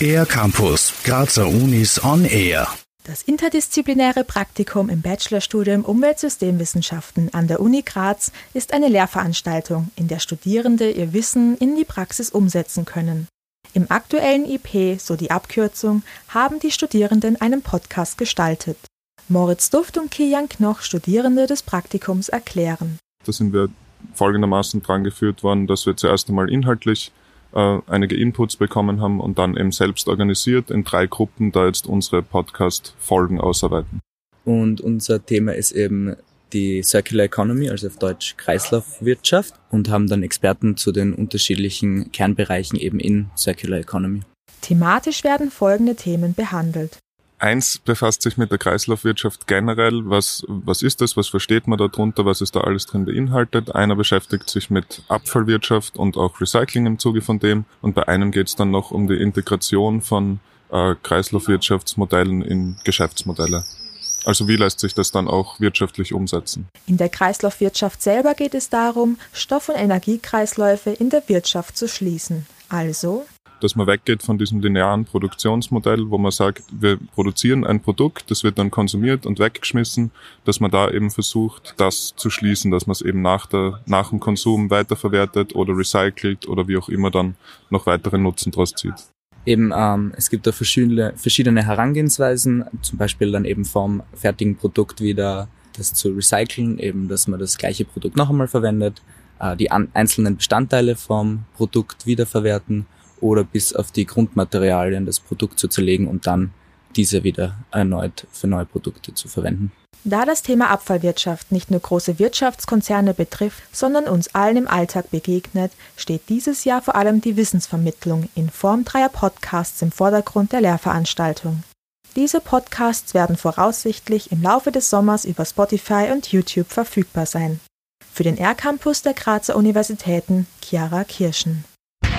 Air Campus, Grazer Unis on Air. Das interdisziplinäre Praktikum im Bachelorstudium Umweltsystemwissenschaften an der Uni Graz ist eine Lehrveranstaltung, in der Studierende ihr Wissen in die Praxis umsetzen können. Im aktuellen IP, so die Abkürzung, haben die Studierenden einen Podcast gestaltet. Moritz Duft und Kian Knoch, Studierende des Praktikums, erklären. Da sind wir folgendermaßen dran geführt worden, dass wir zuerst einmal inhaltlich äh, einige Inputs bekommen haben und dann eben selbst organisiert in drei Gruppen da jetzt unsere Podcast-Folgen ausarbeiten. Und unser Thema ist eben die Circular Economy, also auf Deutsch Kreislaufwirtschaft und haben dann Experten zu den unterschiedlichen Kernbereichen eben in Circular Economy. Thematisch werden folgende Themen behandelt. Eins befasst sich mit der Kreislaufwirtschaft generell. Was, was ist das? Was versteht man darunter? Was ist da alles drin beinhaltet? Einer beschäftigt sich mit Abfallwirtschaft und auch Recycling im Zuge von dem. Und bei einem geht es dann noch um die Integration von äh, Kreislaufwirtschaftsmodellen in Geschäftsmodelle. Also wie lässt sich das dann auch wirtschaftlich umsetzen? In der Kreislaufwirtschaft selber geht es darum, Stoff- und Energiekreisläufe in der Wirtschaft zu schließen. Also dass man weggeht von diesem linearen Produktionsmodell, wo man sagt, wir produzieren ein Produkt, das wird dann konsumiert und weggeschmissen, dass man da eben versucht, das zu schließen, dass man es eben nach, der, nach dem Konsum weiterverwertet oder recycelt oder wie auch immer dann noch weitere Nutzen draus zieht. Eben, ähm, es gibt da verschiedene, verschiedene Herangehensweisen, zum Beispiel dann eben vom fertigen Produkt wieder das zu recyceln, eben, dass man das gleiche Produkt noch einmal verwendet, äh, die an, einzelnen Bestandteile vom Produkt wiederverwerten oder bis auf die Grundmaterialien das Produkt zu zerlegen und dann diese wieder erneut für neue Produkte zu verwenden. Da das Thema Abfallwirtschaft nicht nur große Wirtschaftskonzerne betrifft, sondern uns allen im Alltag begegnet, steht dieses Jahr vor allem die Wissensvermittlung in Form dreier Podcasts im Vordergrund der Lehrveranstaltung. Diese Podcasts werden voraussichtlich im Laufe des Sommers über Spotify und YouTube verfügbar sein. Für den R-Campus der Grazer Universitäten Chiara Kirschen.